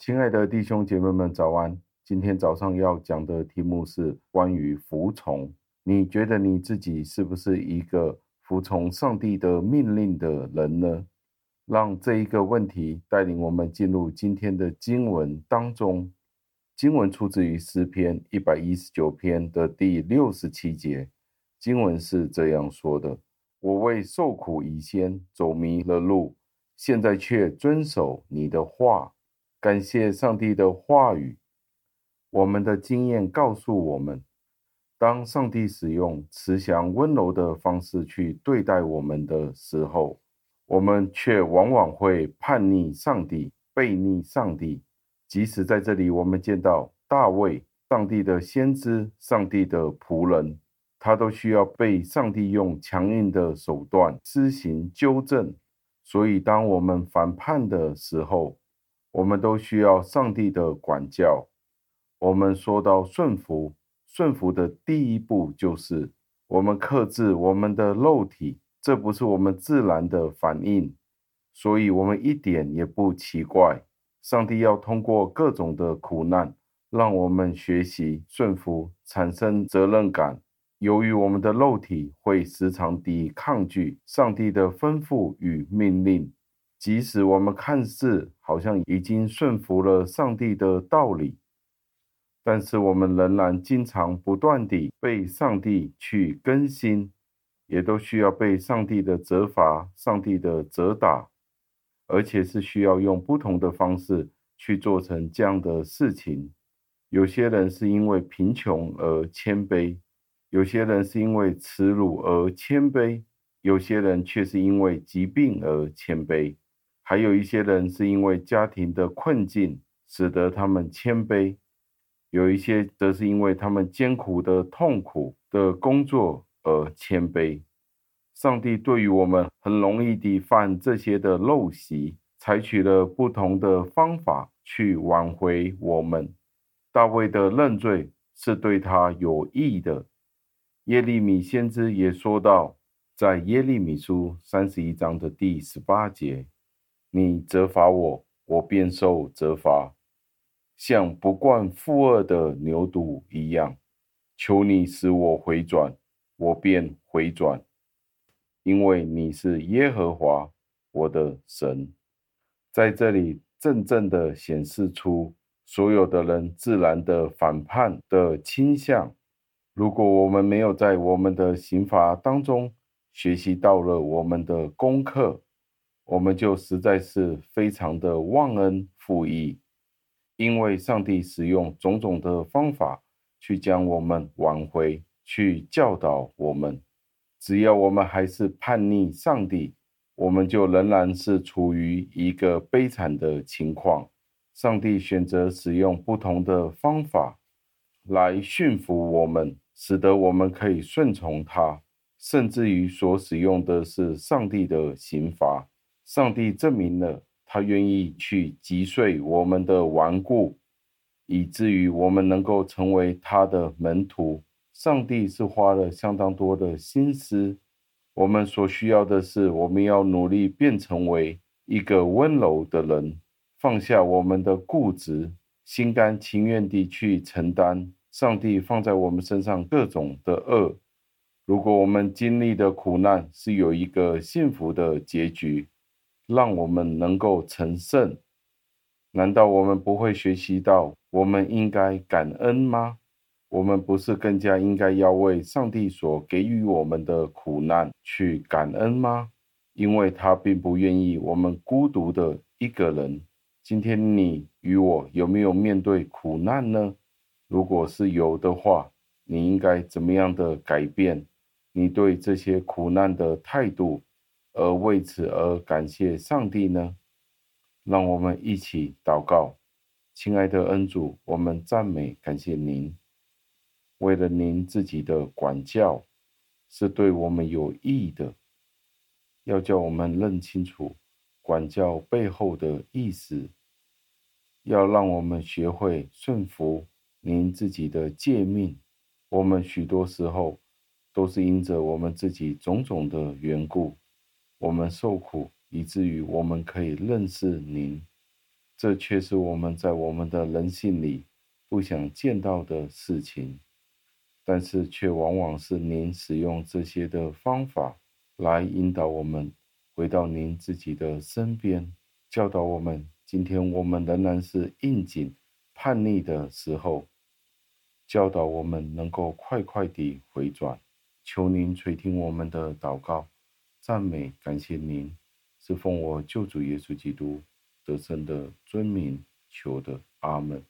亲爱的弟兄姐妹们，早安！今天早上要讲的题目是关于服从。你觉得你自己是不是一个服从上帝的命令的人呢？让这一个问题带领我们进入今天的经文当中。经文出自于诗篇一百一十九篇的第六十七节。经文是这样说的：“我为受苦以先走迷了路，现在却遵守你的话。”感谢上帝的话语。我们的经验告诉我们，当上帝使用慈祥温柔的方式去对待我们的时候，我们却往往会叛逆上帝、悖逆上帝。即使在这里，我们见到大卫，上帝的先知、上帝的仆人，他都需要被上帝用强硬的手段施行纠正。所以，当我们反叛的时候，我们都需要上帝的管教。我们说到顺服，顺服的第一步就是我们克制我们的肉体，这不是我们自然的反应，所以我们一点也不奇怪。上帝要通过各种的苦难，让我们学习顺服，产生责任感。由于我们的肉体会时常抵抗拒上帝的吩咐与命令。即使我们看似好像已经顺服了上帝的道理，但是我们仍然经常不断地被上帝去更新，也都需要被上帝的责罚、上帝的责打，而且是需要用不同的方式去做成这样的事情。有些人是因为贫穷而谦卑，有些人是因为耻辱而谦卑，有些人却是因为疾病而谦卑。还有一些人是因为家庭的困境，使得他们谦卑；有一些则是因为他们艰苦的痛苦的工作而谦卑。上帝对于我们很容易地犯这些的陋习，采取了不同的方法去挽回我们。大卫的认罪是对他有益的。耶利米先知也说到，在耶利米书三十一章的第十八节。你责罚我，我便受责罚，像不惯负轭的牛犊一样。求你使我回转，我便回转，因为你是耶和华我的神。在这里，真正的显示出所有的人自然的反叛的倾向。如果我们没有在我们的刑罚当中学习到了我们的功课，我们就实在是非常的忘恩负义，因为上帝使用种种的方法去将我们挽回，去教导我们。只要我们还是叛逆上帝，我们就仍然是处于一个悲惨的情况。上帝选择使用不同的方法来驯服我们，使得我们可以顺从他，甚至于所使用的是上帝的刑罚。上帝证明了他愿意去击碎我们的顽固，以至于我们能够成为他的门徒。上帝是花了相当多的心思。我们所需要的是，我们要努力变成为一个温柔的人，放下我们的固执，心甘情愿地去承担上帝放在我们身上各种的恶。如果我们经历的苦难是有一个幸福的结局，让我们能够成圣，难道我们不会学习到我们应该感恩吗？我们不是更加应该要为上帝所给予我们的苦难去感恩吗？因为他并不愿意我们孤独的一个人。今天你与我有没有面对苦难呢？如果是有的话，你应该怎么样的改变你对这些苦难的态度？而为此而感谢上帝呢？让我们一起祷告，亲爱的恩主，我们赞美感谢您，为了您自己的管教是对我们有益的，要叫我们认清楚管教背后的意思，要让我们学会顺服您自己的诫命。我们许多时候都是因着我们自己种种的缘故。我们受苦，以至于我们可以认识您。这却是我们在我们的人性里不想见到的事情。但是，却往往是您使用这些的方法来引导我们回到您自己的身边，教导我们。今天我们仍然是应景叛逆的时候，教导我们能够快快地回转。求您垂听我们的祷告，赞美感谢您，是奉我救主耶稣基督得胜的尊名求的，阿门。